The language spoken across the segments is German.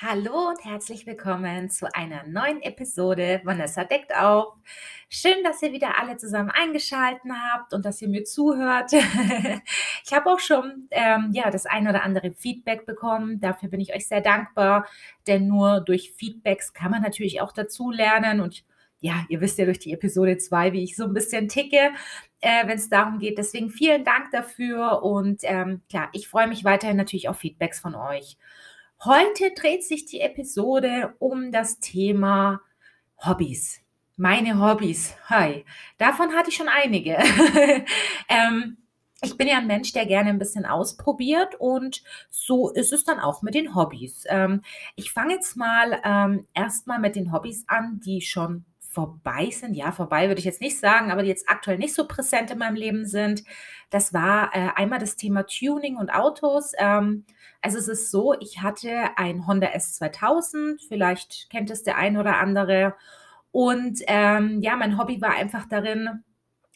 Hallo und herzlich willkommen zu einer neuen Episode Vanessa deckt auf. Schön, dass ihr wieder alle zusammen eingeschalten habt und dass ihr mir zuhört. ich habe auch schon ähm, ja, das ein oder andere Feedback bekommen. Dafür bin ich euch sehr dankbar, denn nur durch Feedbacks kann man natürlich auch dazu lernen und ja, ihr wisst ja durch die Episode 2, wie ich so ein bisschen ticke, äh, wenn es darum geht. Deswegen vielen Dank dafür und ähm, klar, ich freue mich weiterhin natürlich auf Feedbacks von euch. Heute dreht sich die Episode um das Thema Hobbys. Meine Hobbys. Hi. Davon hatte ich schon einige. ähm, ich bin ja ein Mensch, der gerne ein bisschen ausprobiert und so ist es dann auch mit den Hobbys. Ähm, ich fange jetzt mal ähm, erstmal mit den Hobbys an, die schon vorbei sind. Ja, vorbei würde ich jetzt nicht sagen, aber die jetzt aktuell nicht so präsent in meinem Leben sind. Das war äh, einmal das Thema Tuning und Autos. Ähm, also es ist so, ich hatte ein Honda S2000, vielleicht kennt es der ein oder andere. Und ähm, ja, mein Hobby war einfach darin,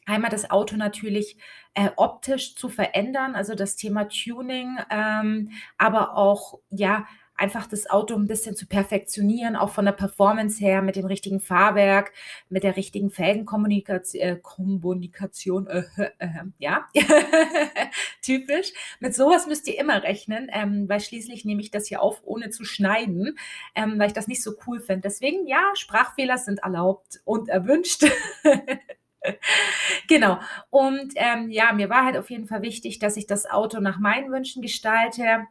einmal das Auto natürlich äh, optisch zu verändern, also das Thema Tuning, ähm, aber auch ja einfach das Auto ein bisschen zu perfektionieren, auch von der Performance her, mit dem richtigen Fahrwerk, mit der richtigen Felgenkommunikation, äh, Kommunikation, äh, äh, ja, typisch. Mit sowas müsst ihr immer rechnen, ähm, weil schließlich nehme ich das hier auf, ohne zu schneiden, ähm, weil ich das nicht so cool finde. Deswegen, ja, Sprachfehler sind erlaubt und erwünscht. genau. Und ähm, ja, mir war halt auf jeden Fall wichtig, dass ich das Auto nach meinen Wünschen gestalte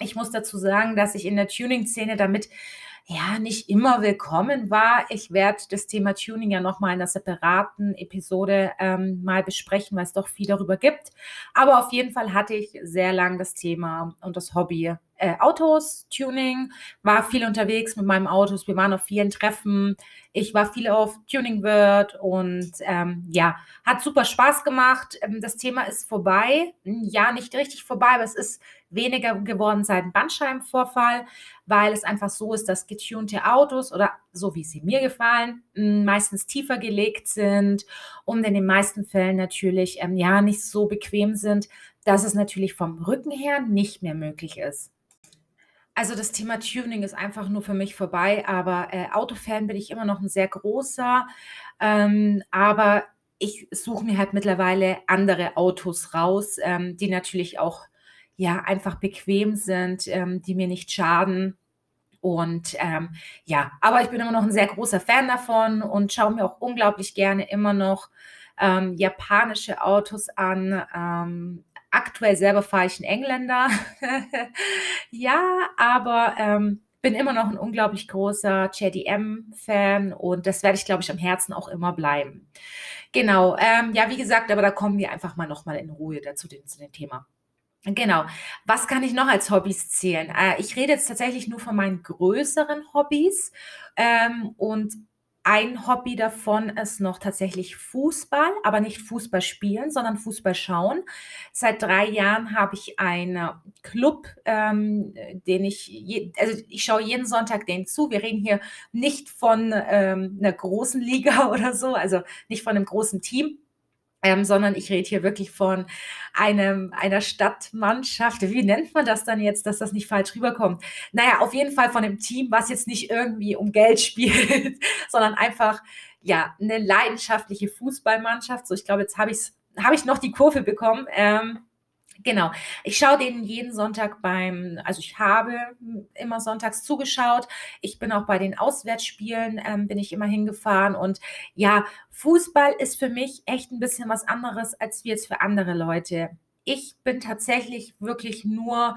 ich muss dazu sagen, dass ich in der Tuning-Szene damit ja nicht immer willkommen war. Ich werde das Thema Tuning ja nochmal in einer separaten Episode ähm, mal besprechen, weil es doch viel darüber gibt. Aber auf jeden Fall hatte ich sehr lang das Thema und das Hobby äh, Autos, Tuning, war viel unterwegs mit meinem Autos. Wir waren auf vielen Treffen. Ich war viel auf Tuning World und ähm, ja, hat super Spaß gemacht. Ähm, das Thema ist vorbei. Ja, nicht richtig vorbei, aber es ist weniger geworden seit dem Bandscheibenvorfall, weil es einfach so ist, dass getunte Autos oder so wie sie mir gefallen, meistens tiefer gelegt sind und in den meisten Fällen natürlich ähm, ja nicht so bequem sind, dass es natürlich vom Rücken her nicht mehr möglich ist. Also das Thema Tuning ist einfach nur für mich vorbei, aber äh, Autofan bin ich immer noch ein sehr großer. Ähm, aber ich suche mir halt mittlerweile andere Autos raus, ähm, die natürlich auch ja einfach bequem sind, ähm, die mir nicht schaden. Und ähm, ja, aber ich bin immer noch ein sehr großer Fan davon und schaue mir auch unglaublich gerne immer noch ähm, japanische Autos an. Ähm, Aktuell selber fahre ich einen Engländer. ja, aber ähm, bin immer noch ein unglaublich großer JDM-Fan und das werde ich, glaube ich, am Herzen auch immer bleiben. Genau, ähm, ja, wie gesagt, aber da kommen wir einfach mal nochmal in Ruhe dazu den, zu dem Thema. Genau. Was kann ich noch als Hobbys zählen? Äh, ich rede jetzt tatsächlich nur von meinen größeren Hobbys ähm, und ein Hobby davon ist noch tatsächlich Fußball, aber nicht Fußball spielen, sondern Fußball schauen. Seit drei Jahren habe ich einen Club, ähm, den ich, je, also ich schaue jeden Sonntag den zu. Wir reden hier nicht von ähm, einer großen Liga oder so, also nicht von einem großen Team, ähm, sondern ich rede hier wirklich von einem, einer Stadtmannschaft. Wie nennt man das dann jetzt, dass das nicht falsch rüberkommt? Naja, auf jeden Fall von einem Team, was jetzt nicht irgendwie um Geld spielt, sondern einfach, ja, eine leidenschaftliche Fußballmannschaft. So, ich glaube, jetzt habe ich habe ich noch die Kurve bekommen. Ähm, Genau. Ich schaue denen jeden Sonntag beim, also ich habe immer sonntags zugeschaut. Ich bin auch bei den Auswärtsspielen, ähm, bin ich immer hingefahren. Und ja, Fußball ist für mich echt ein bisschen was anderes als wie jetzt für andere Leute. Ich bin tatsächlich wirklich nur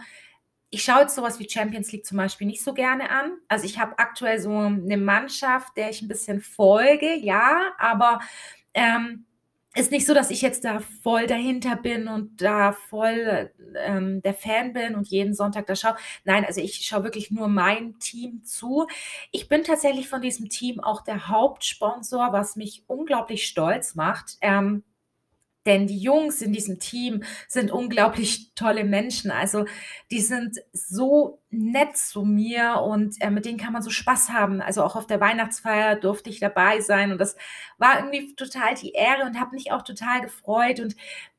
ich schaue jetzt sowas wie Champions League zum Beispiel nicht so gerne an. Also ich habe aktuell so eine Mannschaft, der ich ein bisschen folge, ja, aber ähm, ist nicht so, dass ich jetzt da voll dahinter bin und da voll ähm, der Fan bin und jeden Sonntag da schaue. Nein, also ich schaue wirklich nur mein Team zu. Ich bin tatsächlich von diesem Team auch der Hauptsponsor, was mich unglaublich stolz macht. Ähm, denn die Jungs in diesem Team sind unglaublich tolle Menschen. Also die sind so nett zu mir und äh, mit denen kann man so Spaß haben. Also auch auf der Weihnachtsfeier durfte ich dabei sein und das war irgendwie total die Ehre und habe mich auch total gefreut. Und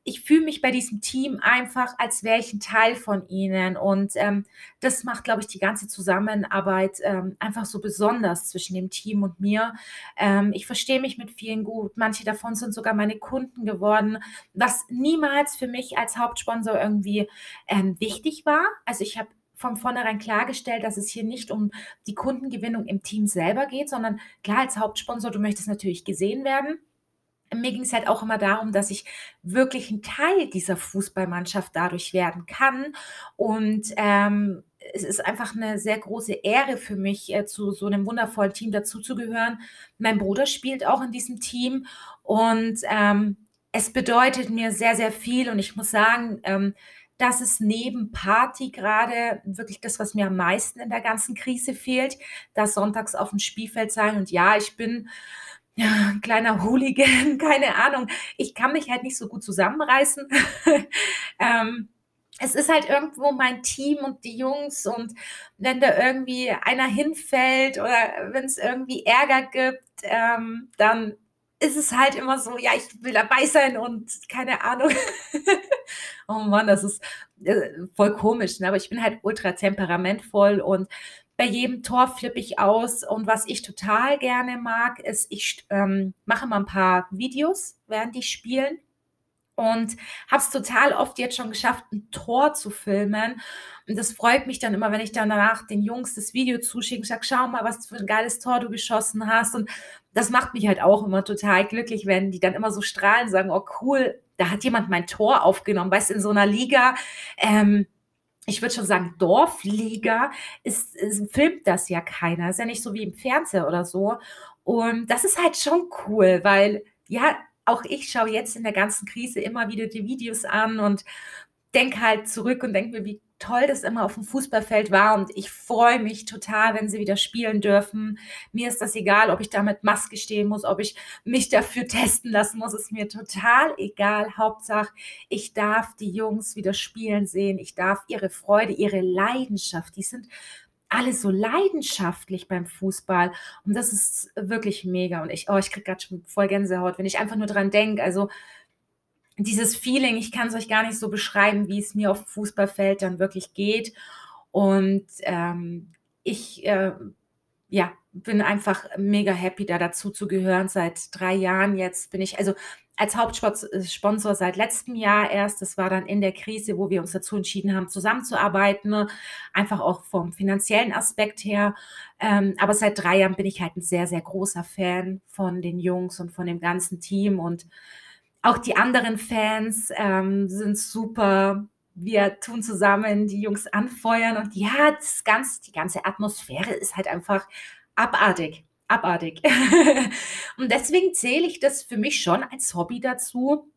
ich fühle mich bei diesem Team einfach, als wäre ich ein Teil von ihnen. Und ähm, das macht, glaube ich, die ganze Zusammenarbeit ähm, einfach so besonders zwischen dem Team und mir. Ähm, ich verstehe mich mit vielen gut. Manche davon sind sogar meine Kunden geworden, was niemals für mich als Hauptsponsor irgendwie ähm, wichtig war. Also ich habe von vornherein klargestellt, dass es hier nicht um die Kundengewinnung im Team selber geht, sondern klar als Hauptsponsor, du möchtest natürlich gesehen werden mir ging es halt auch immer darum, dass ich wirklich ein Teil dieser Fußballmannschaft dadurch werden kann. Und ähm, es ist einfach eine sehr große Ehre für mich, äh, zu so einem wundervollen Team dazuzugehören. Mein Bruder spielt auch in diesem Team und ähm, es bedeutet mir sehr, sehr viel. Und ich muss sagen, ähm, das ist neben Party gerade wirklich das, was mir am meisten in der ganzen Krise fehlt, das sonntags auf dem Spielfeld sein. Und ja, ich bin ja, kleiner Hooligan, keine Ahnung. Ich kann mich halt nicht so gut zusammenreißen. ähm, es ist halt irgendwo mein Team und die Jungs und wenn da irgendwie einer hinfällt oder wenn es irgendwie Ärger gibt, ähm, dann ist es halt immer so, ja, ich will dabei sein und keine Ahnung. oh Mann, das ist äh, voll komisch, ne? aber ich bin halt ultra temperamentvoll und bei jedem Tor flippe ich aus. Und was ich total gerne mag, ist, ich ähm, mache mal ein paar Videos, während die spielen. Und habe es total oft jetzt schon geschafft, ein Tor zu filmen. Und das freut mich dann immer, wenn ich dann danach den Jungs das Video zuschicke und sage, schau mal, was für ein geiles Tor du geschossen hast. Und das macht mich halt auch immer total glücklich, wenn die dann immer so strahlen, sagen, oh cool, da hat jemand mein Tor aufgenommen. Weißt in so einer Liga, ähm, ich würde schon sagen, Dorfliga ist, ist, filmt das ja keiner. Ist ja nicht so wie im Fernsehen oder so. Und das ist halt schon cool, weil ja, auch ich schaue jetzt in der ganzen Krise immer wieder die Videos an und denke halt zurück und denke mir, wie toll das immer auf dem Fußballfeld war und ich freue mich total, wenn sie wieder spielen dürfen. Mir ist das egal, ob ich da mit Maske stehen muss, ob ich mich dafür testen lassen muss, ist mir total egal. Hauptsache, ich darf die Jungs wieder spielen sehen, ich darf ihre Freude, ihre Leidenschaft, die sind alle so leidenschaftlich beim Fußball und das ist wirklich mega und ich, oh, ich kriege gerade schon voll Gänsehaut, wenn ich einfach nur dran denke, also dieses Feeling, ich kann es euch gar nicht so beschreiben, wie es mir auf Fußballfeld dann wirklich geht. Und ähm, ich äh, ja, bin einfach mega happy, da dazu zu gehören. Seit drei Jahren jetzt bin ich, also als Hauptsponsor seit letztem Jahr erst. Das war dann in der Krise, wo wir uns dazu entschieden haben, zusammenzuarbeiten. Einfach auch vom finanziellen Aspekt her. Ähm, aber seit drei Jahren bin ich halt ein sehr, sehr großer Fan von den Jungs und von dem ganzen Team und auch die anderen Fans ähm, sind super. Wir tun zusammen die Jungs anfeuern und ja, das ganze, die ganze Atmosphäre ist halt einfach abartig. Abartig. und deswegen zähle ich das für mich schon als Hobby dazu.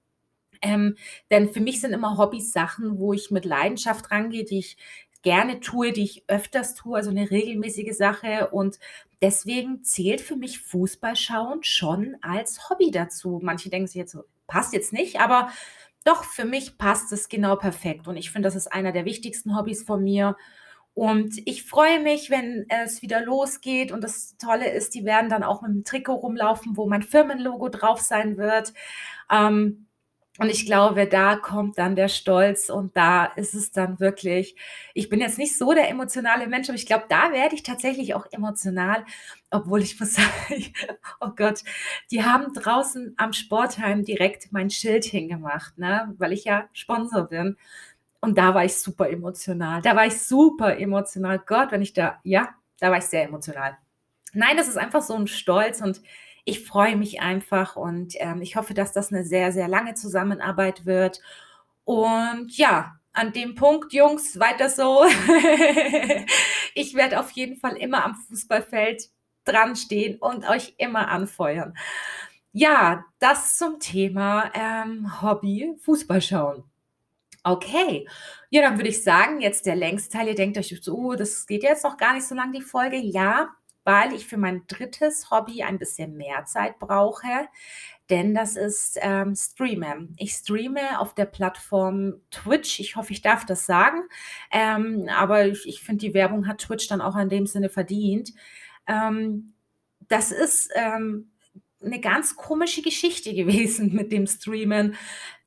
Ähm, denn für mich sind immer Hobbys Sachen, wo ich mit Leidenschaft rangehe, die ich gerne tue, die ich öfters tue, also eine regelmäßige Sache. Und deswegen zählt für mich Fußballschauen schon als Hobby dazu. Manche denken sich jetzt so, passt jetzt nicht, aber doch, für mich passt es genau perfekt. Und ich finde, das ist einer der wichtigsten Hobbys von mir. Und ich freue mich, wenn es wieder losgeht. Und das Tolle ist, die werden dann auch mit dem Trikot rumlaufen, wo mein Firmenlogo drauf sein wird. Ähm, und ich glaube, da kommt dann der Stolz und da ist es dann wirklich, ich bin jetzt nicht so der emotionale Mensch, aber ich glaube, da werde ich tatsächlich auch emotional, obwohl ich muss sagen, oh Gott, die haben draußen am Sportheim direkt mein Schild hingemacht, ne, weil ich ja Sponsor bin. Und da war ich super emotional. Da war ich super emotional. Gott, wenn ich da, ja, da war ich sehr emotional. Nein, das ist einfach so ein Stolz und ich freue mich einfach und ähm, ich hoffe, dass das eine sehr, sehr lange Zusammenarbeit wird. Und ja, an dem Punkt, Jungs, weiter so. ich werde auf jeden Fall immer am Fußballfeld dran stehen und euch immer anfeuern. Ja, das zum Thema ähm, Hobby Fußball schauen. Okay, ja, dann würde ich sagen, jetzt der Längsteil. Ihr denkt euch so, oh, das geht jetzt noch gar nicht so lang, die Folge. Ja, weil ich für mein drittes Hobby ein bisschen mehr Zeit brauche, denn das ist ähm, Streamen. Ich streame auf der Plattform Twitch. Ich hoffe, ich darf das sagen, ähm, aber ich, ich finde, die Werbung hat Twitch dann auch in dem Sinne verdient. Ähm, das ist ähm, eine ganz komische Geschichte gewesen mit dem Streamen.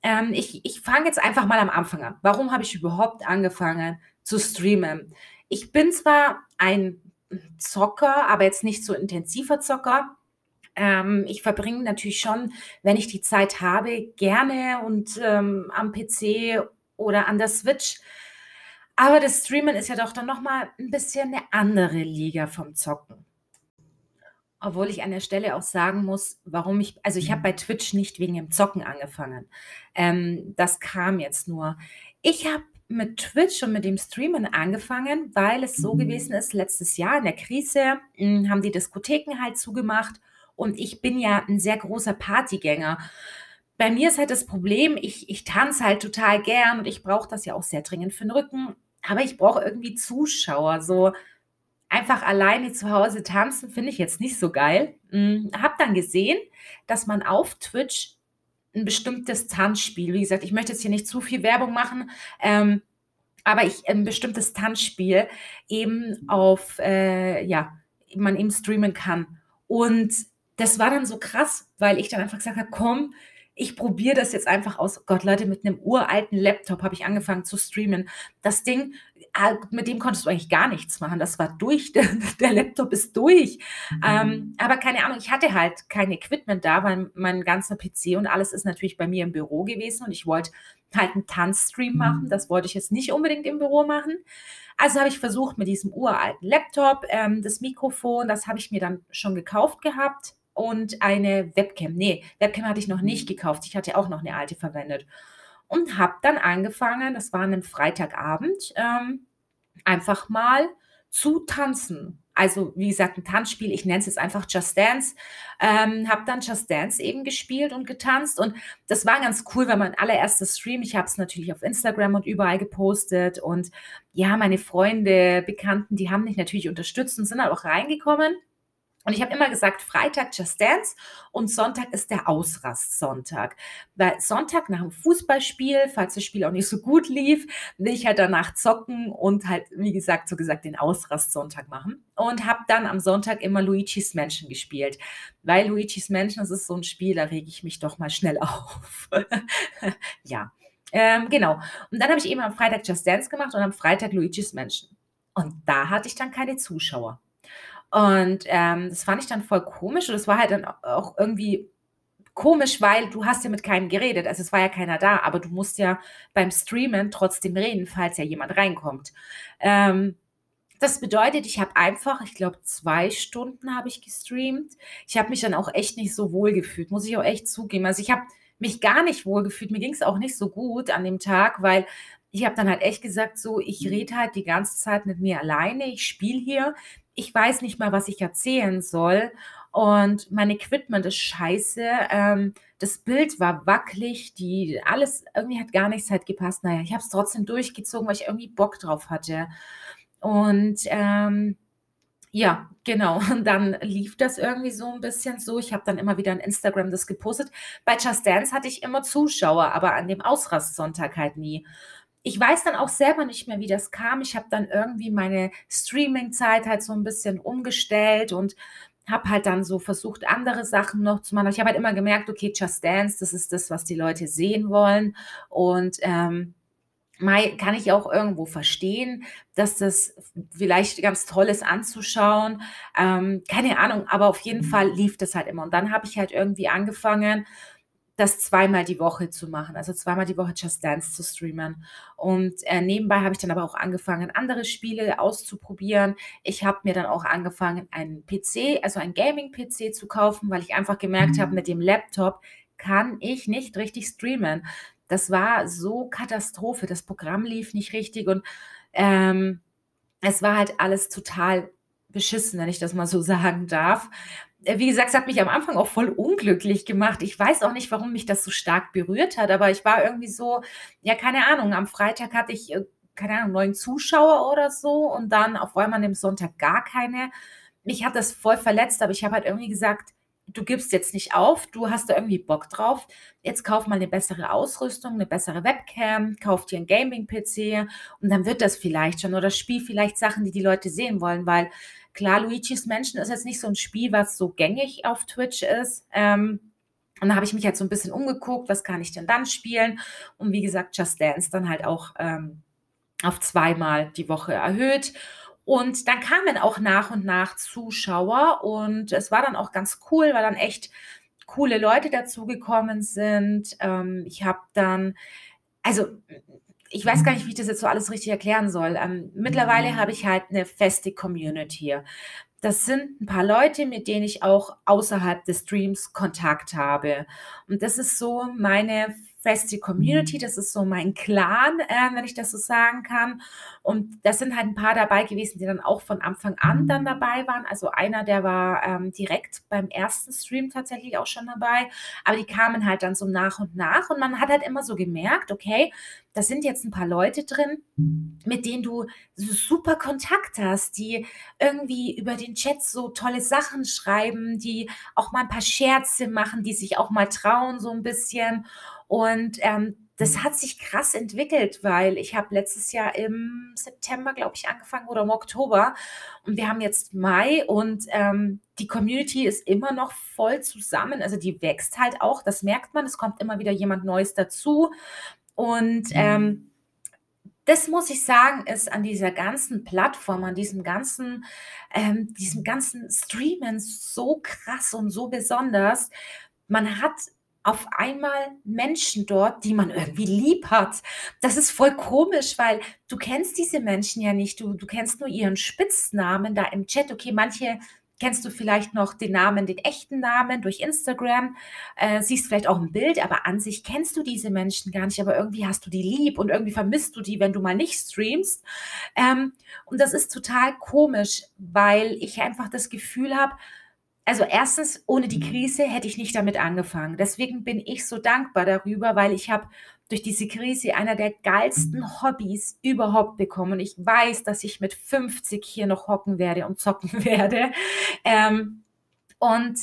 Ähm, ich ich fange jetzt einfach mal am Anfang an. Warum habe ich überhaupt angefangen zu streamen? Ich bin zwar ein Zocker, aber jetzt nicht so intensiver Zocker. Ähm, ich verbringe natürlich schon, wenn ich die Zeit habe, gerne und ähm, am PC oder an der Switch. Aber das Streamen ist ja doch dann noch mal 'n bisschen eine andere Liga vom Zocken. Obwohl ich an der Stelle auch sagen muss, warum ich also, ich habe bei Twitch nicht wegen dem Zocken angefangen. Ähm, das kam jetzt nur. Ich habe mit Twitch und mit dem Streamen angefangen, weil es so gewesen ist, letztes Jahr in der Krise, hm, haben die Diskotheken halt zugemacht und ich bin ja ein sehr großer Partygänger. Bei mir ist halt das Problem, ich ich tanze halt total gern und ich brauche das ja auch sehr dringend für den Rücken, aber ich brauche irgendwie Zuschauer. So einfach alleine zu Hause tanzen finde ich jetzt nicht so geil. Hm, habe dann gesehen, dass man auf Twitch ein bestimmtes Tanzspiel wie gesagt, ich möchte jetzt hier nicht zu viel Werbung machen, ähm, aber ich ein bestimmtes Tanzspiel eben auf, äh, ja man eben streamen kann. Und das war dann so krass, weil ich dann einfach gesagt habe: „Komm, ich probiere das jetzt einfach aus.“ Gott, Leute, mit einem uralten Laptop habe ich angefangen zu streamen. Das Ding, mit dem konntest du eigentlich gar nichts machen. Das war durch. Der der Laptop ist durch. Ähm, aber keine Ahnung, ich hatte halt kein Equipment da, weil mein ganzer PC und alles ist natürlich bei mir im Büro gewesen und ich wollte halt einen Tanzstream machen. Das wollte ich jetzt nicht unbedingt im Büro machen. Also habe ich versucht mit diesem uralten Laptop, ähm, das Mikrofon, das habe ich mir dann schon gekauft gehabt und eine Webcam. Ne, Webcam hatte ich noch nicht gekauft. Ich hatte auch noch 'ne alte verwendet und habe dann angefangen, das war an 'nem Freitagabend, ähm, einfach mal zu tanzen. Also, wie gesagt, 'n Tanzspiel, ich nenne es jetzt einfach Just Dance. Ähm, habe dann Just Dance eben gespielt und getanzt und das war ganz cool, weil mein allererster Stream ich habe es natürlich auf Instagram und überall gepostet und ja, meine Freunde, Bekannten, die haben mich natürlich unterstützt und sind dann auch reingekommen. Und ich habe immer gesagt, Freitag Just Dance und Sonntag ist der Ausrastsonntag. Weil Sonntag nach dem Fußballspiel, falls das Spiel auch nicht so gut lief, will ich halt danach zocken und halt, wie gesagt, so gesagt, den Ausrastsonntag machen. Und habe dann am Sonntag immer Luigi's Mansion gespielt. Weil Luigi's Mansion, das ist so ein Spiel, da rege ich mich doch mal schnell auf. ja, ähm, genau. Und dann habe ich eben am Freitag Just Dance gemacht und am Freitag Luigi's Mansion. Und da hatte ich dann keine Zuschauer. Und, ähm, das fand ich dann voll komisch und es war halt dann auch irgendwie komisch, weil du hast ja mit keinem geredet. Also, es war ja keiner da, aber du musst ja beim Streamen trotzdem reden, falls ja jemand reinkommt. Ähm, das bedeutet, ich habe einfach ich glaube, 2 Stunden habe ich gestreamt. Ich habe mich dann auch echt nicht so wohl gefühlt, muss ich auch echt zugeben. Also, ich habe mich gar nicht wohl gefühlt. Mir ging's auch nicht so gut an dem Tag, weil ich habe dann halt echt gesagt so: „Ich rede halt die ganze Zeit mit mir alleine. Ich spiele hier ich weiß nicht mal, was ich erzählen soll und mein Equipment ist scheiße. Ähm, das Bild war wackelig, die alles irgendwie hat gar nichts halt gepasst. Na ja, ich habe es trotzdem durchgezogen, weil ich irgendwie Bock drauf hatte. Und, ähm, ja, genau. Und dann lief das irgendwie so 'n bisschen so. Ich habe dann immer wieder in Instagram das gepostet. Bei Just Dance hatte ich immer Zuschauer, aber an dem Ausrastsonntag halt nie ich weiß dann auch selber nicht mehr, wie das kam. Ich habe dann irgendwie meine Streaming-Zeit halt so 'n bisschen umgestellt und habe halt dann so versucht, andere Sachen noch zu machen. Ich habe halt immer gemerkt, okay, Just Dance, das ist das, was die Leute sehen wollen. Und, ähm, kann ich auch irgendwo verstehen, dass das vielleicht ganz toll ist anzuschauen. Ähm, keine Ahnung, aber auf jeden Fall lief das halt immer. Und dann habe ich halt irgendwie angefangen das zweimal die Woche zu machen, also zweimal die Woche Just Dance zu streamen. Und, äh, nebenbei habe ich dann aber auch angefangen, andere Spiele auszuprobieren. Ich habe mir dann auch angefangen, einen PC, also einen Gaming-PC zu kaufen, weil ich einfach gemerkt habe, mit dem Laptop kann ich nicht richtig streamen. Das war so Katastrophe. Das Programm lief nicht richtig und, ähm, es war halt alles total beschissen, wenn ich das mal so sagen darf. Äh, wie gesagt, es hat mich am Anfang auch voll unglücklich gemacht. Ich weiß auch nicht, warum mich das so stark berührt hat, aber ich war irgendwie so ja, keine Ahnung, am Freitag hatte ich, äh, keine Ahnung, 9 Zuschauer oder so und dann auf einmal dem Sonntag gar keine. Mich hat das voll verletzt, aber ich habe halt irgendwie gesagt: „Du gibst jetzt nicht auf, du hast da irgendwie Bock drauf. Jetzt kauf mal 'ne bessere Ausrüstung, 'ne bessere Webcam, kauf dir 'n Gaming-PC und dann wird das vielleicht schon oder spiel vielleicht Sachen, die die Leute sehen wollen“, weil Klar, Luigi's Mansion ist jetzt nicht so 'n Spiel, was so gängig auf Twitch ist, ähm, Und dann habe ich mich halt so ein bisschen umgeguckt, was kann ich denn dann spielen? Und wie gesagt, Just Dance dann halt auch ähm, auf zweimal die Woche erhöht. Und dann kamen auch nach und nach Zuschauer und es war dann auch ganz cool, weil dann echt coole Leute dazugekommen sind. Ähm, ich habe dann, also ich weiß gar nicht, wie ich das jetzt so alles richtig erklären soll. Ähm, mittlerweile habe ich halt eine feste Community. Das sind ein paar Leute, mit denen ich auch außerhalb des Streams Kontakt habe. Und das ist so meine feste Community, das ist so mein Clan, äh, wenn ich das so sagen kann. Und da sind halt ein paar dabei gewesen, die dann auch von Anfang an dann dabei waren. Also einer, der war ähm, direkt beim ersten Stream tatsächlich auch schon dabei, aber die kamen halt dann so nach und nach und man hat halt immer so gemerkt, okay, da sind jetzt ein paar Leute drin, mit denen du so super Kontakt hast, die irgendwie über den Chat so tolle Sachen schreiben, die auch mal ein paar Scherze machen, die sich auch mal trauen so ein bisschen. Und ähm, das mhm. hat sich krass entwickelt, weil ich habe letztes Jahr im September, glaube ich, angefangen oder im Oktober und wir haben jetzt Mai und ähm, die Community ist immer noch voll zusammen. Also die wächst halt auch, das merkt man. Es kommt immer wieder jemand Neues dazu und mhm. ähm, das muss ich sagen, ist an dieser ganzen Plattform, an diesem ganzen, ähm, diesem ganzen Streamen so krass und so besonders. Man hat auf einmal Menschen dort, die man irgendwie lieb hat. Das ist voll komisch, weil du kennst diese Menschen ja nicht. Du, du kennst nur ihren Spitznamen da im Chat. Okay, manche kennst du vielleicht noch den Namen, den echten Namen durch Instagram, äh, siehst vielleicht auch ein Bild, aber an sich kennst du diese Menschen gar nicht, aber irgendwie hast du die lieb und irgendwie vermisst du die, wenn du mal nicht streamst. Ähm, und das ist total komisch, weil ich einfach das Gefühl habe, also erstens, ohne die Krise hätte ich nicht damit angefangen. Deswegen bin ich so dankbar darüber, weil ich habe durch diese Krise einer der geilsten Hobbys überhaupt bekommen. Und ich weiß, dass ich mit 50 hier noch hocken werde und zocken werde. Ähm, und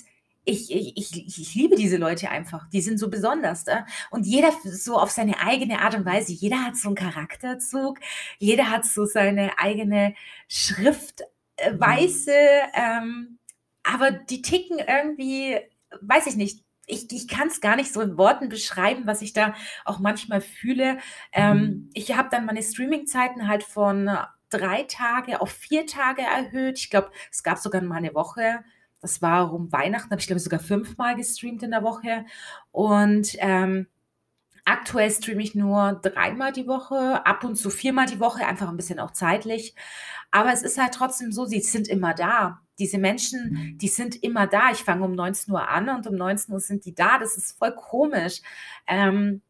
ich, ich, ich, ich, liebe diese Leute einfach. Die sind so besonders. Da. Und jeder so auf seine eigene Art und Weise. Jeder hat so einen Charakterzug. Jeder hat so seine eigene Schriftweise. Ähm, aber die ticken irgendwie, weiß ich nicht, ich, ich kann es gar nicht so in Worten beschreiben, was ich da auch manchmal fühle. Ähm, mhm. ich habe dann meine Streaming-Zeiten halt von drei Tage auf vier Tage erhöht. Ich glaube, es gab sogar mal eine Woche, das war um Weihnachten, habe ich glaube sogar fünfmal gestreamt in der Woche. Und ähm, aktuell streame ich nur dreimal die Woche, ab und zu viermal die Woche, einfach ein bisschen auch zeitlich. Aber es ist halt trotzdem so, sie sind immer da. Diese Menschen, mhm. die sind immer da. Ich fange um 19 Uhr an und um 19 Uhr sind die da. Das ist voll komisch. Ähm,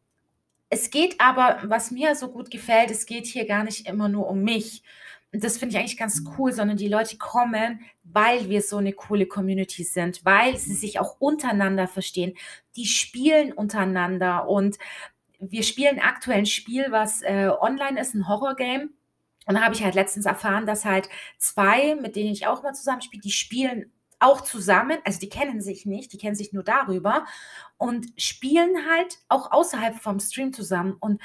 es geht aber, was mir so gut gefällt, es geht hier gar nicht immer nur um mich. Und das finde ich eigentlich ganz mhm. cool, sondern die Leute kommen, weil wir so eine coole Community sind, weil sie sich auch untereinander verstehen. Die spielen untereinander und wir spielen aktuell ein Spiel, was äh, online ist, ein Horror-Game. Und da habe ich halt letztens erfahren, dass halt zwei, mit denen ich auch mal zusammenspiele, die spielen auch zusammen, also die kennen sich nicht, die kennen sich nur darüber und spielen halt auch außerhalb vom Stream zusammen. Und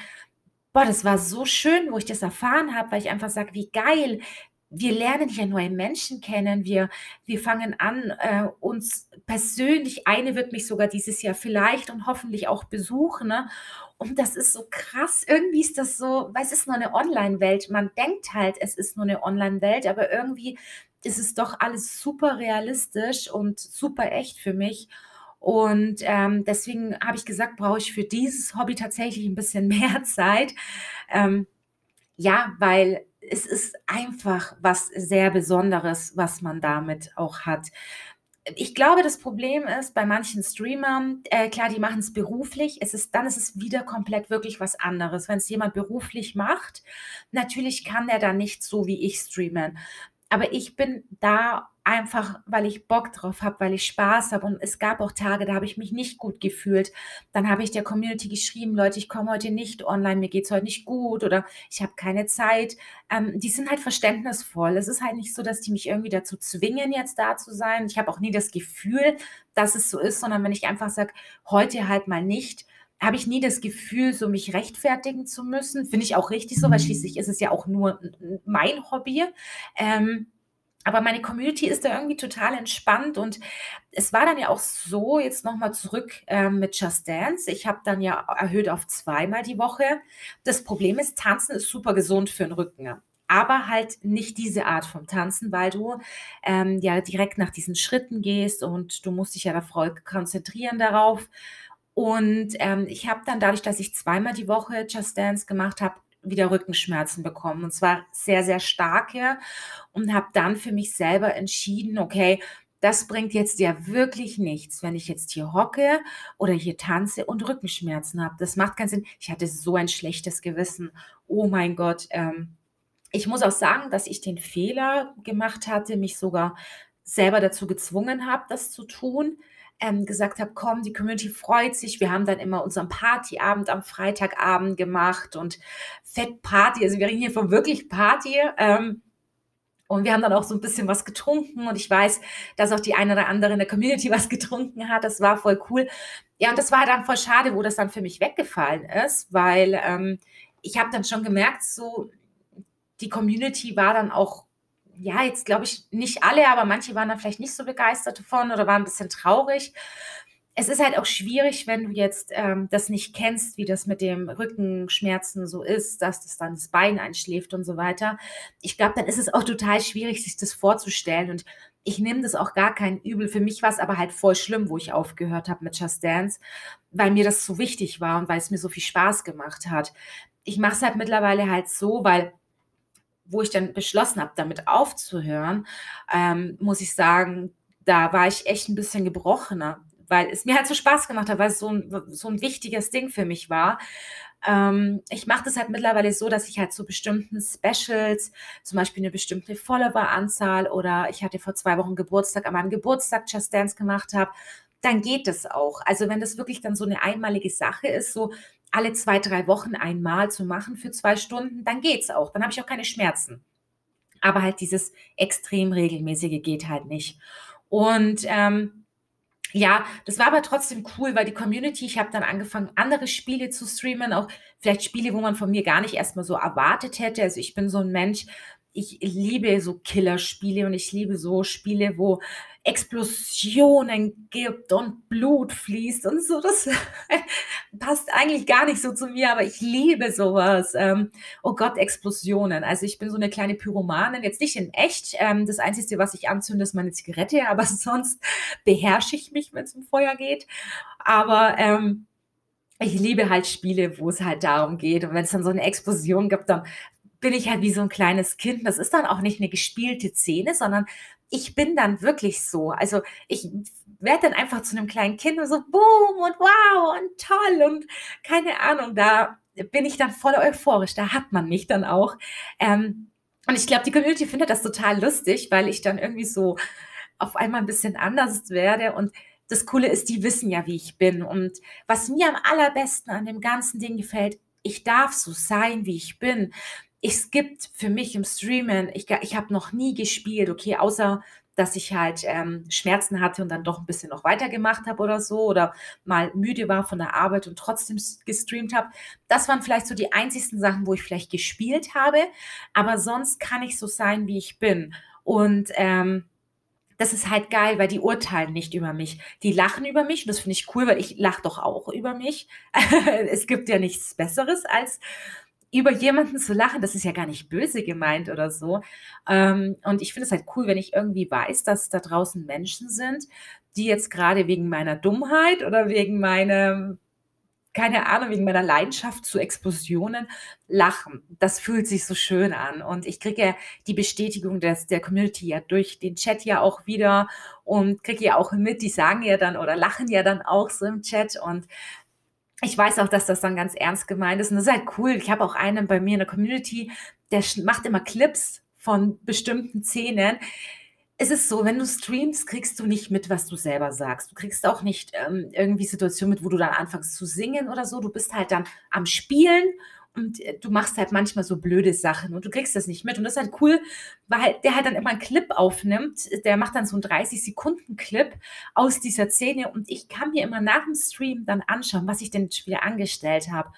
boah, das war so schön, wo ich das erfahren habe, weil ich einfach sage, wie geil, wir lernen hier neue Menschen kennen, wir, wir fangen an, äh, uns persönlich, eine wird mich sogar dieses Jahr vielleicht und hoffentlich auch besuchen. Ne? Und das ist so krass. Irgendwie ist das so, weil es ist nur eine Online-Welt. Man denkt halt, es ist nur eine Online-Welt, aber irgendwie ist es doch alles super realistisch und super echt für mich. Und ähm, deswegen habe ich gesagt, brauche ich für dieses Hobby tatsächlich ein bisschen mehr Zeit. Ähm, ja, weil es ist einfach was sehr Besonderes, was man damit auch hat. Ich glaube, das Problem ist bei manchen Streamern, äh, klar, die machen es beruflich. Dann ist es wieder komplett wirklich was anderes. Wenn es jemand beruflich macht, natürlich kann der da nicht so wie ich streamen. Aber ich bin da einfach, weil ich Bock drauf habe, weil ich Spaß habe. Und es gab auch Tage, da habe ich mich nicht gut gefühlt. Dann habe ich der Community geschrieben, Leute, ich komme heute nicht online, mir geht es heute nicht gut oder ich habe keine Zeit. Ähm, die sind halt verständnisvoll. Es ist halt nicht so, dass die mich irgendwie dazu zwingen, jetzt da zu sein. Ich habe auch nie das Gefühl, dass es so ist, sondern wenn ich einfach sage, heute halt mal nicht, habe ich nie das Gefühl, so mich rechtfertigen zu müssen. Finde ich auch richtig so, weil schließlich ist es ja auch nur mein Hobby. Ähm, aber meine Community ist da irgendwie total entspannt und es war dann ja auch so, jetzt nochmal zurück ähm, mit Just Dance. Ich habe dann ja erhöht auf zweimal die Woche. Das Problem ist, Tanzen ist super gesund für den Rücken. Aber halt nicht diese Art von Tanzen, weil du ähm, ja direkt nach diesen Schritten gehst und du musst dich ja da voll konzentrieren darauf. Und ähm, ich habe dann dadurch, dass ich zweimal die Woche Just Dance gemacht habe, wieder Rückenschmerzen bekommen und zwar sehr, sehr starke und habe dann für mich selber entschieden, okay, das bringt jetzt ja wirklich nichts, wenn ich jetzt hier hocke oder hier tanze und Rückenschmerzen habe. Das macht keinen Sinn. Ich hatte so ein schlechtes Gewissen. Oh mein Gott. Ähm, ich muss auch sagen, dass ich den Fehler gemacht hatte, mich sogar selber dazu gezwungen habe, das zu tun ähm, gesagt habe, komm, die Community freut sich. Wir haben dann immer unseren Partyabend am Freitagabend gemacht und Fettparty. Also wir reden hier von wirklich Party. Ähm, und wir haben dann auch so ein bisschen was getrunken und ich weiß, dass auch die eine oder andere in der Community was getrunken hat. Das war voll cool. Ja, und das war dann voll schade, wo das dann für mich weggefallen ist, weil ähm, ich habe dann schon gemerkt, so die Community war dann auch ja, jetzt glaube ich nicht alle, aber manche waren da vielleicht nicht so begeistert davon oder waren ein bisschen traurig. Es ist halt auch schwierig, wenn du jetzt ähm, das nicht kennst, wie das mit dem Rückenschmerzen so ist, dass das dann das Bein einschläft und so weiter. Ich glaube, dann ist es auch total schwierig, sich das vorzustellen. Und ich nehme das auch gar kein Übel. Für mich war es aber halt voll schlimm, wo ich aufgehört habe mit Just Dance, weil mir das so wichtig war und weil es mir so viel Spaß gemacht hat. Ich mache es halt mittlerweile halt so, weil wo ich dann beschlossen habe, damit aufzuhören, ähm, muss ich sagen, da war ich echt ein bisschen gebrochener, weil es mir halt so Spaß gemacht hat, weil es so ein, so ein wichtiges Ding für mich war. Ähm, ich mache das halt mittlerweile so, dass ich halt zu bestimmten Specials, zum Beispiel eine bestimmte Follower-Anzahl oder ich hatte vor zwei Wochen Geburtstag, an meinem Geburtstag Just Dance gemacht habe, dann geht es auch. Also wenn das wirklich dann so eine einmalige Sache ist, so alle zwei, drei Wochen einmal zu machen für zwei Stunden, dann geht es auch. Dann habe ich auch keine Schmerzen. Aber halt dieses extrem regelmäßige geht halt nicht. Und ähm, ja, das war aber trotzdem cool, weil die Community, ich habe dann angefangen, andere Spiele zu streamen, auch vielleicht Spiele, wo man von mir gar nicht erstmal so erwartet hätte. Also ich bin so ein Mensch, ich liebe so Killerspiele und ich liebe so Spiele, wo Explosionen gibt und Blut fließt und so. Das passt eigentlich gar nicht so zu mir, aber ich liebe sowas. Ähm, oh Gott, Explosionen. Also ich bin so eine kleine Pyromanin, jetzt nicht in echt. Ähm, das Einzige, was ich anzünde, ist meine Zigarette, aber sonst beherrsche ich mich, wenn es um Feuer geht. Aber ähm, ich liebe halt Spiele, wo es halt darum geht. Und wenn es dann so eine Explosion gibt, dann bin ich halt wie so ein kleines Kind. Das ist dann auch nicht eine gespielte Szene, sondern ich bin dann wirklich so. Also ich werde dann einfach zu einem kleinen Kind und so boom und wow und toll und keine Ahnung, da bin ich dann voll euphorisch. Da hat man mich dann auch. Ähm, und ich glaube, die Community findet das total lustig, weil ich dann irgendwie so auf einmal ein bisschen anders werde und das Coole ist, die wissen ja, wie ich bin. Und was mir am allerbesten an dem ganzen Ding gefällt, ich darf so sein, wie ich bin es gibt für mich im Streamen, ich, ich habe noch nie gespielt, okay, außer dass ich halt ähm, Schmerzen hatte und dann doch ein bisschen noch weitergemacht habe oder so oder mal müde war von der Arbeit und trotzdem gestreamt habe. Das waren vielleicht so die einzigsten Sachen, wo ich vielleicht gespielt habe, aber sonst kann ich so sein, wie ich bin. Und ähm, das ist halt geil, weil die urteilen nicht über mich. Die lachen über mich und das finde ich cool, weil ich lache doch auch über mich. es gibt ja nichts Besseres als über jemanden zu lachen, das ist ja gar nicht böse gemeint oder so. Ähm, und ich finde es halt cool, wenn ich irgendwie weiß, dass da draußen Menschen sind, die jetzt gerade wegen meiner Dummheit oder wegen meinem, keine Ahnung, wegen meiner Leidenschaft zu Explosionen lachen. Das fühlt sich so schön an. Und ich kriege ja die Bestätigung des, der Community ja durch den Chat ja auch wieder und kriege ja auch mit, die sagen ja dann oder lachen ja dann auch so im Chat. Und ich weiß auch, dass das dann ganz ernst gemeint ist. Und das ist halt cool. Ich habe auch einen bei mir in der Community, der macht immer Clips von bestimmten Szenen. Es ist so, wenn du streamst, kriegst du nicht mit, was du selber sagst. Du kriegst auch nicht ähm, irgendwie Situationen mit, wo du dann anfängst zu singen oder so. Du bist halt dann am Spielen und äh, du machst halt manchmal so blöde Sachen und du kriegst das nicht mit. Und das ist halt cool, weil der halt dann immer einen Clip aufnimmt. Der macht dann so einen 30-Sekunden-Clip aus dieser Szene und ich kann mir immer nach dem Stream dann anschauen, was ich denn wieder angestellt habe.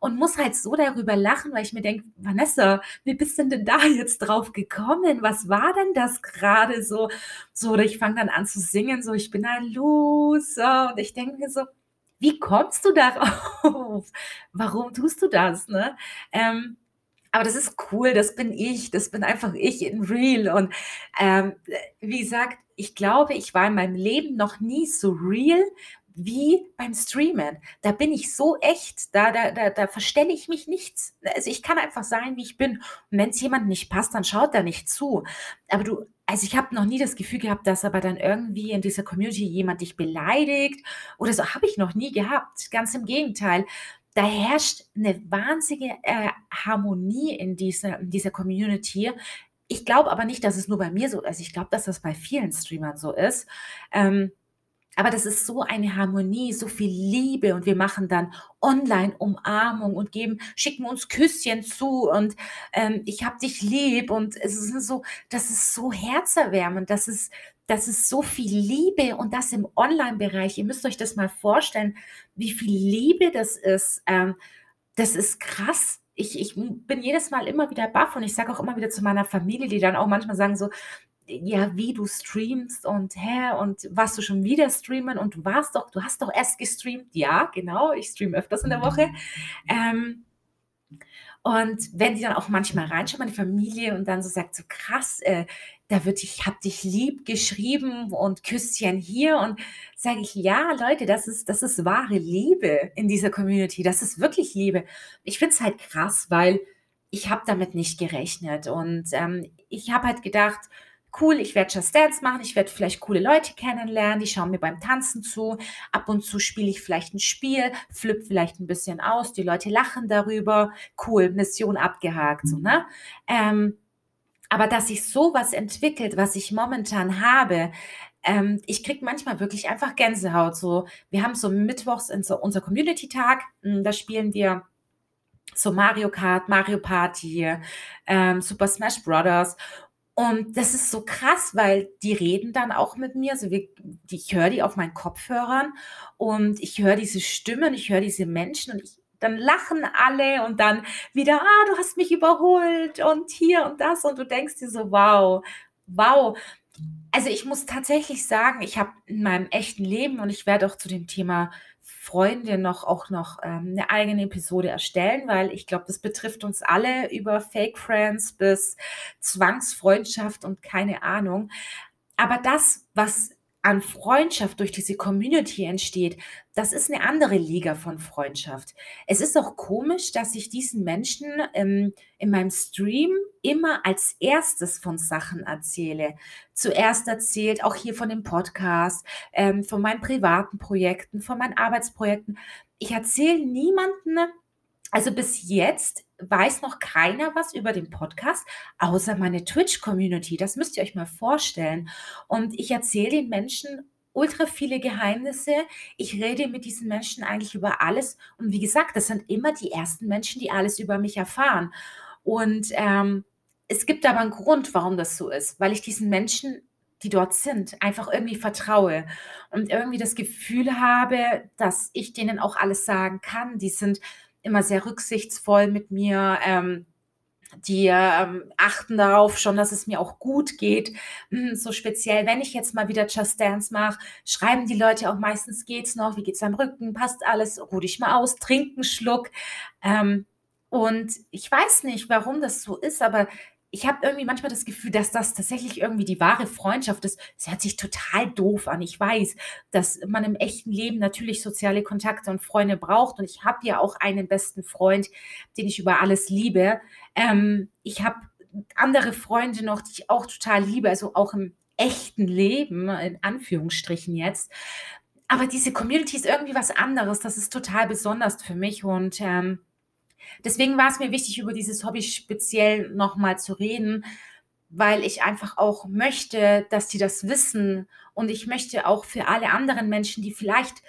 und muss halt so darüber lachen, weil ich mir denke, Vanessa, wie bist denn denn da jetzt drauf gekommen? Was war denn das gerade so? So, oder ich fange dann an zu singen, so, ich bin ein Loser. Und ich denke mir so, wie kommst du darauf? Warum tust du das? Ne? Ähm, aber das ist cool, das bin ich, das bin einfach ich in real. Und ähm, wie gesagt, ich glaube, ich war in meinem Leben noch nie so real wie beim Streamen. Da bin ich so echt, da, da, da, da verstelle ich mich nichts. Also ich kann einfach sein, wie ich bin. Und wenn es jemand nicht passt, dann schaut da nicht zu. Aber du, also ich habe noch nie das Gefühl gehabt, dass aber dann irgendwie in dieser Community jemand dich beleidigt oder so habe ich noch nie gehabt. Ganz im Gegenteil da herrscht eine wahnsinnige äh, Harmonie in dieser, in dieser Community. Ich glaube aber nicht, dass es nur bei mir so ist. Ich glaube, dass das bei vielen Streamern so ist. Ähm, aber das ist so eine Harmonie, so viel Liebe und wir machen dann Online-Umarmung und geben, schicken uns Küsschen zu und ähm, ich hab dich lieb und es ist so, das ist so herzerwärmend, das ist, das ist so viel Liebe und das im Online-Bereich. Ihr müsst euch das mal vorstellen, wie viel Liebe das ist. Ähm, das ist krass. Ich, ich bin jedes Mal immer wieder baff und ich sage auch immer wieder zu meiner Familie, die dann auch manchmal sagen so, ja, wie du streamst und hä, und warst du schon wieder streamen und du warst doch, du hast doch erst gestreamt. Ja, genau, ich streame öfters in der Woche. Ähm, und wenn die dann auch manchmal reinschauen, meine Familie, und dann so sagt, so krass, äh, da wird ich hab dich lieb geschrieben und Küsschen hier und sage ich, ja, Leute, das ist, das ist wahre Liebe in dieser Community. Das ist wirklich Liebe. Ich finde es halt krass, weil ich habe damit nicht gerechnet und ähm, ich habe halt gedacht, cool, ich werde Just Dance machen, ich werde vielleicht coole Leute kennenlernen, die schauen mir beim Tanzen zu. Ab und zu spiele ich vielleicht ein Spiel, flipp vielleicht ein bisschen aus, die Leute lachen darüber. Cool, Mission abgehakt, so, ne? Ähm, aber dass sich sowas entwickelt, was ich momentan habe, ähm, ich kriege manchmal wirklich einfach Gänsehaut. So, wir haben so mittwochs so unser Community-Tag, hm, da spielen wir so Mario Kart, Mario Party, ähm, Super Smash Brothers. Und das ist so krass, weil die reden dann auch mit mir. Also wir, ich höre die auf meinen Kopfhörern und ich höre diese Stimmen, ich höre diese Menschen und ich, dann lachen alle und dann wieder, ah, du hast mich überholt und hier und das und du denkst dir so, wow, wow. Also ich muss tatsächlich sagen, ich habe in meinem echten Leben und ich werde auch zu dem Thema Freunde noch auch noch ähm, eine eigene Episode erstellen, weil ich glaube, das betrifft uns alle über Fake Friends bis Zwangsfreundschaft und keine Ahnung. Aber das, was an Freundschaft durch diese Community entsteht, das ist eine andere Liga von Freundschaft. Es ist auch komisch, dass ich diesen Menschen ähm, in meinem Stream immer als erstes von Sachen erzähle. Zuerst erzählt, auch hier von dem Podcast, ähm, von meinen privaten Projekten, von meinen Arbeitsprojekten. Ich erzähle niemanden, also bis jetzt weiß noch keiner was über den Podcast, außer meine Twitch-Community. Das müsst ihr euch mal vorstellen. Und ich erzähle den Menschen ultra viele Geheimnisse. Ich rede mit diesen Menschen eigentlich über alles. Und wie gesagt, das sind immer die ersten Menschen, die alles über mich erfahren. Und ähm, es gibt aber einen Grund, warum das so ist, weil ich diesen Menschen die dort sind, einfach irgendwie vertraue und irgendwie das Gefühl habe, dass ich denen auch alles sagen kann. Die sind immer sehr rücksichtsvoll mit mir. Ähm, die ähm, achten darauf schon, dass es mir auch gut geht. Hm, so speziell, wenn ich jetzt mal wieder Just Dance mache, schreiben die Leute auch meistens, geht's noch, wie geht's am Rücken, passt alles, ruh dich mal aus, trink einen Schluck. Ähm, und ich weiß nicht, warum das so ist, aber ich habe irgendwie manchmal das Gefühl, dass das tatsächlich irgendwie die wahre Freundschaft ist. Es hört sich total doof an. Ich weiß, dass man im echten Leben natürlich soziale Kontakte und Freunde braucht. Und ich habe ja auch einen besten Freund, den ich über alles liebe. Ähm, ich habe andere Freunde noch, die ich auch total liebe, also auch im echten Leben, in Anführungsstrichen jetzt. Aber diese Community ist irgendwie was anderes. Das ist total besonders für mich und ähm, Deswegen war es mir wichtig, über dieses Hobby speziell nochmal zu reden, weil ich einfach auch möchte, dass die das wissen und ich möchte auch für alle anderen Menschen, die vielleicht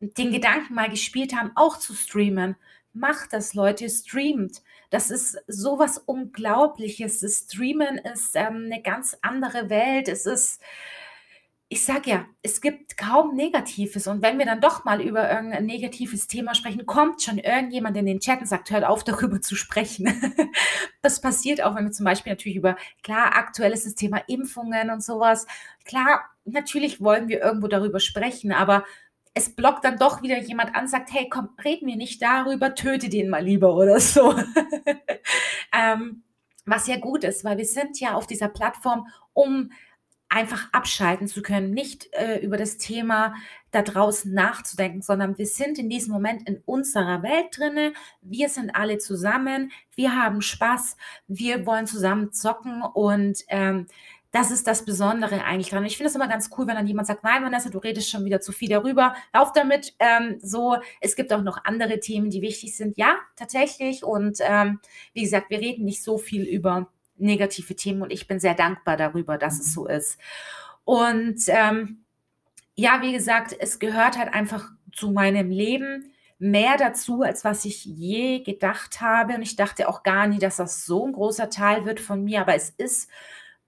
den Gedanken mal gespielt haben, auch zu streamen. Macht das, Leute, streamt. Das ist sowas Unglaubliches. Das Streamen ist ähm, eine ganz andere Welt. Es ist, ich sage ja, es gibt kaum Negatives und wenn wir dann doch mal über irgendein negatives Thema sprechen, kommt schon irgendjemand in den Chat und sagt: „Hört auf, darüber zu sprechen.“ Das passiert auch, wenn wir zum Beispiel natürlich über klar, aktuell ist das Thema Impfungen und sowas. Klar, natürlich wollen wir irgendwo darüber sprechen, aber es blockt dann doch wieder jemand an, sagt: „Hey, komm, reden wir nicht darüber, töte den mal lieber“ oder so. Ähm, was ja gut ist, weil wir sind ja auf dieser Plattform, um einfach abschalten zu können, nicht äh, über das Thema da draußen nachzudenken, sondern wir sind in diesem Moment in unserer Welt drinne. Wir sind alle zusammen, wir haben Spaß, wir wollen zusammen zocken und ähm, das ist das Besondere eigentlich dran. Ich finde es immer ganz cool, wenn dann jemand sagt, nein, Vanessa, du redest schon wieder zu viel darüber. Lauf damit. Ähm, so, es gibt auch noch andere Themen, die wichtig sind. Ja, tatsächlich. Und ähm, wie gesagt, wir reden nicht so viel über negative Themen und ich bin sehr dankbar darüber, dass es so ist. Und ähm, ja, wie gesagt, es gehört halt einfach zu meinem Leben mehr dazu, als was ich je gedacht habe. Und ich dachte auch gar nie, dass das so ein großer Teil wird von mir, aber es ist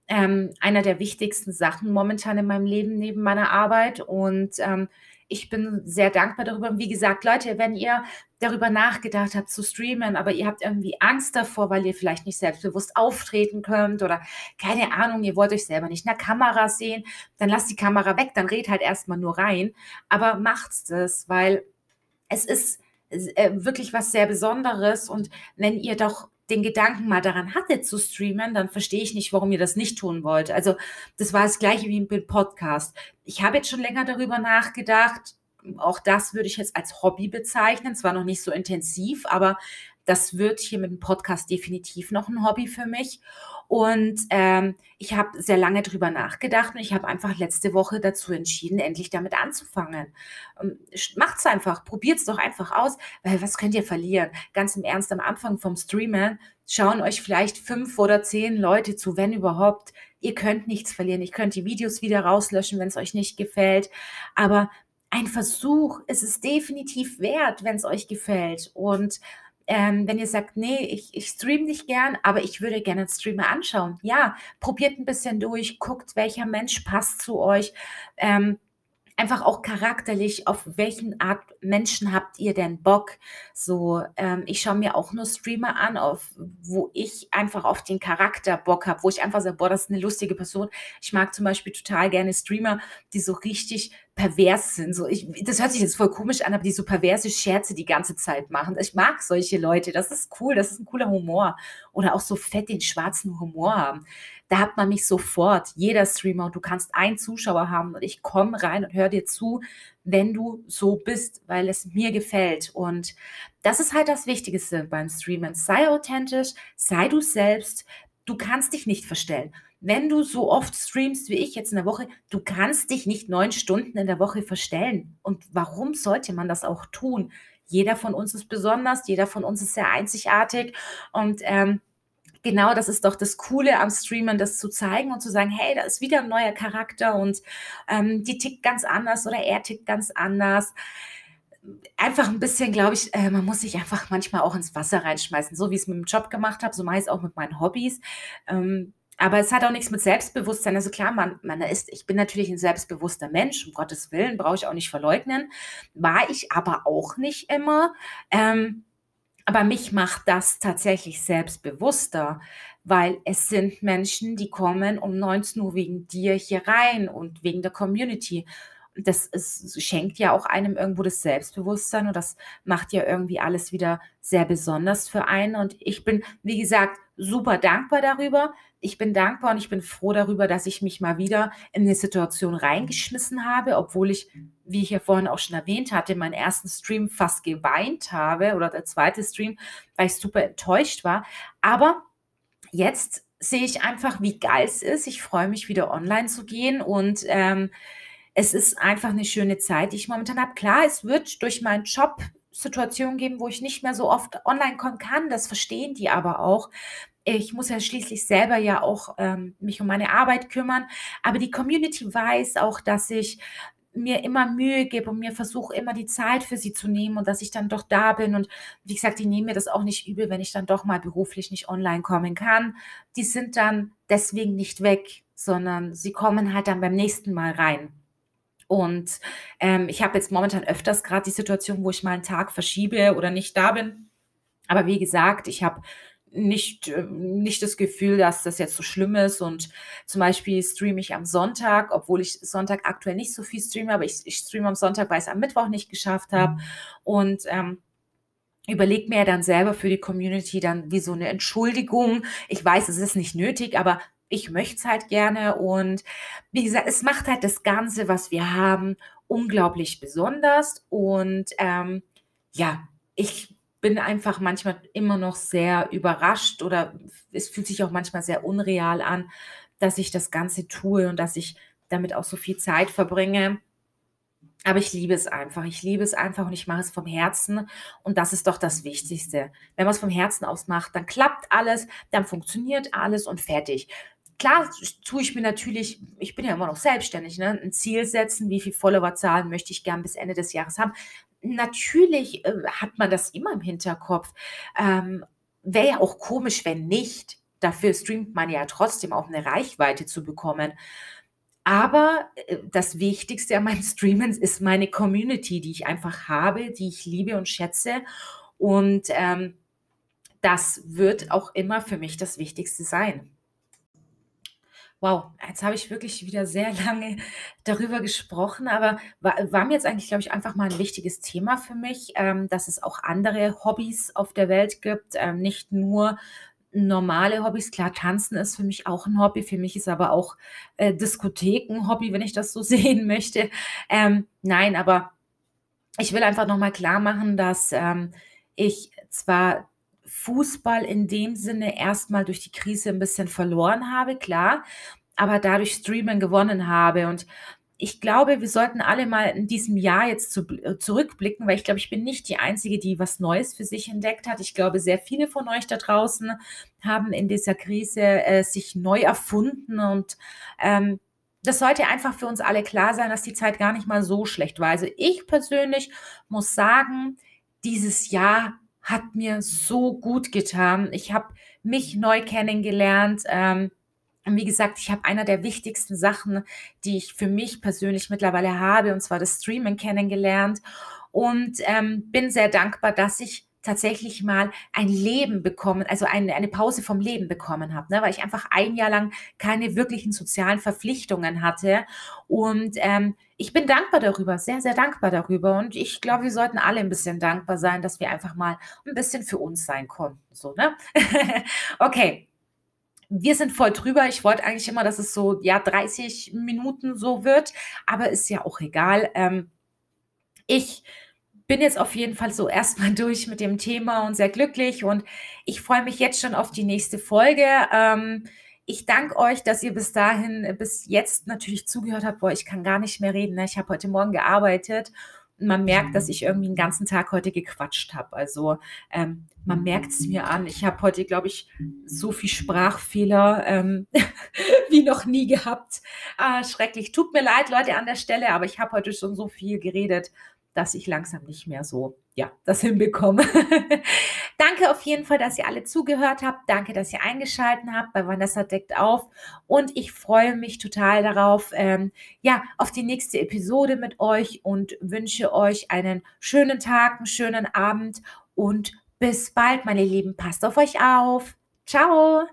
ähm, einer der wichtigsten Sachen momentan in meinem Leben neben meiner Arbeit. Und ähm, ich bin sehr dankbar darüber. Wie gesagt, Leute, wenn ihr darüber nachgedacht habt zu streamen, aber ihr habt irgendwie Angst davor, weil ihr vielleicht nicht selbstbewusst auftreten könnt oder keine Ahnung, ihr wollt euch selber nicht in der Kamera sehen, dann lasst die Kamera weg, dann redet halt erstmal nur rein. Aber macht's das, weil es ist äh, wirklich was sehr Besonderes und wenn ihr doch den Gedanken mal daran hattet zu streamen, dann verstehe ich nicht, warum ihr das nicht tun wollt. Also das war das gleiche wie im Podcast. Ich habe jetzt schon länger darüber nachgedacht. Auch das würde ich jetzt als Hobby bezeichnen. Zwar noch nicht so intensiv, aber das wird hier mit dem Podcast definitiv noch ein Hobby für mich. Und ähm, ich habe sehr lange drüber nachgedacht und ich habe einfach letzte Woche dazu entschieden, endlich damit anzufangen. Ähm, macht's einfach, probiert's doch einfach aus, weil was könnt ihr verlieren? Ganz im Ernst, am Anfang vom Streamen schauen euch vielleicht fünf oder zehn Leute zu, wenn überhaupt. Ihr könnt nichts verlieren. Ich könnt die Videos wieder rauslöschen, wenn es euch nicht gefällt. Aber ein Versuch ist es definitiv wert, wenn es euch gefällt. Und ähm, wenn ihr sagt, nee, ich, ich stream nicht gern, aber ich würde gerne einen Streamer anschauen. Ja, probiert ein bisschen durch, guckt, welcher Mensch passt zu euch. Ähm, einfach auch charakterlich, auf welchen Art Menschen habt ihr denn Bock? So, ähm, ich schaue mir auch nur Streamer an, auf, wo ich einfach auf den Charakter Bock habe, wo ich einfach sage, boah, das ist eine lustige Person. Ich mag zum Beispiel total gerne Streamer, die so richtig pervers sind. So, ich, das hört sich jetzt voll komisch an, aber die so perverse Scherze die ganze Zeit machen. Ich mag solche Leute. Das ist cool. Das ist ein cooler Humor. Oder auch so fett den schwarzen Humor haben. Da hat man mich sofort. Jeder Streamer. Und du kannst einen Zuschauer haben und ich komme rein und höre dir zu, wenn du so bist, weil es mir gefällt. Und das ist halt das Wichtigste beim Streamen. Sei authentisch, sei du selbst. Du kannst dich nicht verstellen wenn du so oft streamst wie ich jetzt in der Woche, du kannst dich nicht neun Stunden in der Woche verstellen. Und warum sollte man das auch tun? Jeder von uns ist besonders, jeder von uns ist sehr einzigartig und ähm, genau das ist doch das Coole am Streamen, das zu zeigen und zu sagen, hey, da ist wieder ein neuer Charakter und ähm, die tickt ganz anders oder er tickt ganz anders einfach ein bisschen, glaube ich, äh, man muss sich einfach manchmal auch ins Wasser reinschmeißen, so wie ich es mit dem Job gemacht habe, so meist auch mit meinen Hobbys. Ähm, aber es hat auch nichts mit Selbstbewusstsein. Also klar, man, man ist, ich bin natürlich ein selbstbewusster Mensch, um Gottes Willen, brauche ich auch nicht verleugnen. War ich aber auch nicht immer. Ähm, aber mich macht das tatsächlich selbstbewusster, weil es sind Menschen, die kommen um 19 Uhr wegen dir hier rein und wegen der Community das ist, schenkt ja auch einem irgendwo das Selbstbewusstsein und das macht ja irgendwie alles wieder sehr besonders für einen. Und ich bin, wie gesagt, super dankbar darüber. Ich bin dankbar und ich bin froh darüber, dass ich mich mal wieder in eine Situation reingeschmissen habe, obwohl ich, wie ich ja vorhin auch schon erwähnt hatte, meinen ersten Stream fast geweint habe oder der zweite Stream, weil ich super enttäuscht war. Aber jetzt sehe ich einfach, wie geil es ist. Ich freue mich wieder online zu gehen und ähm, es ist einfach eine schöne Zeit, die ich momentan habe. Klar, es wird durch meinen Job Situationen geben, wo ich nicht mehr so oft online kommen kann. Das verstehen die aber auch. Ich muss ja schließlich selber ja auch ähm, mich um meine Arbeit kümmern. Aber die Community weiß auch, dass ich mir immer Mühe gebe und mir versuche immer die Zeit für sie zu nehmen und dass ich dann doch da bin. Und wie gesagt, die nehmen mir das auch nicht übel, wenn ich dann doch mal beruflich nicht online kommen kann. Die sind dann deswegen nicht weg, sondern sie kommen halt dann beim nächsten Mal rein. Und ähm, ich habe jetzt momentan öfters gerade die Situation, wo ich mal einen Tag verschiebe oder nicht da bin. Aber wie gesagt, ich habe nicht, äh, nicht das Gefühl, dass das jetzt so schlimm ist. Und zum Beispiel streame ich am Sonntag, obwohl ich Sonntag aktuell nicht so viel streame, aber ich, ich streame am Sonntag, weil ich es am Mittwoch nicht geschafft habe. Mhm. Und ähm, überlege mir dann selber für die Community dann wie so eine Entschuldigung. Ich weiß, es ist nicht nötig, aber ich möchte es halt gerne. Und wie gesagt, es macht halt das Ganze, was wir haben, unglaublich besonders. Und ähm, ja, ich bin einfach manchmal immer noch sehr überrascht oder es fühlt sich auch manchmal sehr unreal an, dass ich das Ganze tue und dass ich damit auch so viel Zeit verbringe. Aber ich liebe es einfach. Ich liebe es einfach und ich mache es vom Herzen. Und das ist doch das Wichtigste. Wenn man es vom Herzen aus macht, dann klappt alles, dann funktioniert alles und fertig. Klar tue ich mir natürlich, ich bin ja immer noch selbstständig, ne, ein Ziel setzen, wie viel Followerzahlen möchte ich gern bis Ende des Jahres haben natürlich äh, hat man das immer im Hinterkopf. Ähm, Wäre ja auch komisch, wenn nicht. Dafür streamt man ja trotzdem auch eine Reichweite zu bekommen. Aber äh, das Wichtigste an meinem Streamen ist meine Community, die ich einfach habe, die ich liebe und schätze. Und ähm, das wird auch immer für mich das Wichtigste sein. Wow, jetzt habe ich wirklich wieder sehr lange darüber gesprochen, aber war, war mir jetzt eigentlich, glaube ich, einfach mal ein wichtiges Thema für mich, ähm, dass es auch andere Hobbys auf der Welt gibt, ähm, nicht nur normale Hobbys. Klar, Tanzen ist für mich auch ein Hobby, für mich ist aber auch äh, Diskotheken Hobby, wenn ich das so sehen möchte. Ähm, nein, aber ich will einfach nochmal klar machen, dass ähm, ich zwar Fußball in dem Sinne erstmal durch die Krise ein bisschen verloren habe, klar, aber dadurch Streamen gewonnen habe. Und ich glaube, wir sollten alle mal in diesem Jahr jetzt zu, äh, zurückblicken, weil ich glaube, ich bin nicht die Einzige, die was Neues für sich entdeckt hat. Ich glaube, sehr viele von euch da draußen haben in dieser Krise äh, sich neu erfunden und ähm, das sollte einfach für uns alle klar sein, dass die Zeit gar nicht mal so schlecht war. Also ich persönlich muss sagen, dieses Jahr hat mir so gut getan. Ich habe mich neu kennengelernt. Ähm, wie gesagt, ich habe einer der wichtigsten Sachen, die ich für mich persönlich mittlerweile habe, und zwar das Streaming kennengelernt. Und ähm, bin sehr dankbar, dass ich tatsächlich mal ein Leben bekommen, also eine, eine Pause vom Leben bekommen habe, ne? weil ich einfach ein Jahr lang keine wirklichen sozialen Verpflichtungen hatte. Und ähm, ich bin dankbar darüber, sehr, sehr dankbar darüber. Und ich glaube, wir sollten alle ein bisschen dankbar sein, dass wir einfach mal ein bisschen für uns sein konnten. So, ne? okay. Wir sind voll drüber. Ich wollte eigentlich immer, dass es so, ja, 30 Minuten so wird, aber ist ja auch egal. Ähm, ich bin jetzt auf jeden Fall so erstmal durch mit dem Thema und sehr glücklich und ich freue mich jetzt schon auf die nächste Folge. Ähm, ich danke euch, dass ihr bis dahin, bis jetzt natürlich zugehört habt. Boah, ich kann gar nicht mehr reden. Ne? Ich habe heute Morgen gearbeitet und man merkt, dass ich irgendwie den ganzen Tag heute gequatscht habe. Also ähm, man merkt es mir an. Ich habe heute, glaube ich, so viel Sprachfehler ähm, wie noch nie gehabt. Ah, schrecklich. Tut mir leid, Leute, an der Stelle, aber ich habe heute schon so viel geredet dass ich langsam nicht mehr so, ja, das hinbekomme. Danke auf jeden Fall, dass ihr alle zugehört habt. Danke, dass ihr eingeschaltet habt bei Vanessa deckt auf. Und ich freue mich total darauf, ähm, ja, auf die nächste Episode mit euch und wünsche euch einen schönen Tag, einen schönen Abend und bis bald, meine Lieben. Passt auf euch auf. Ciao.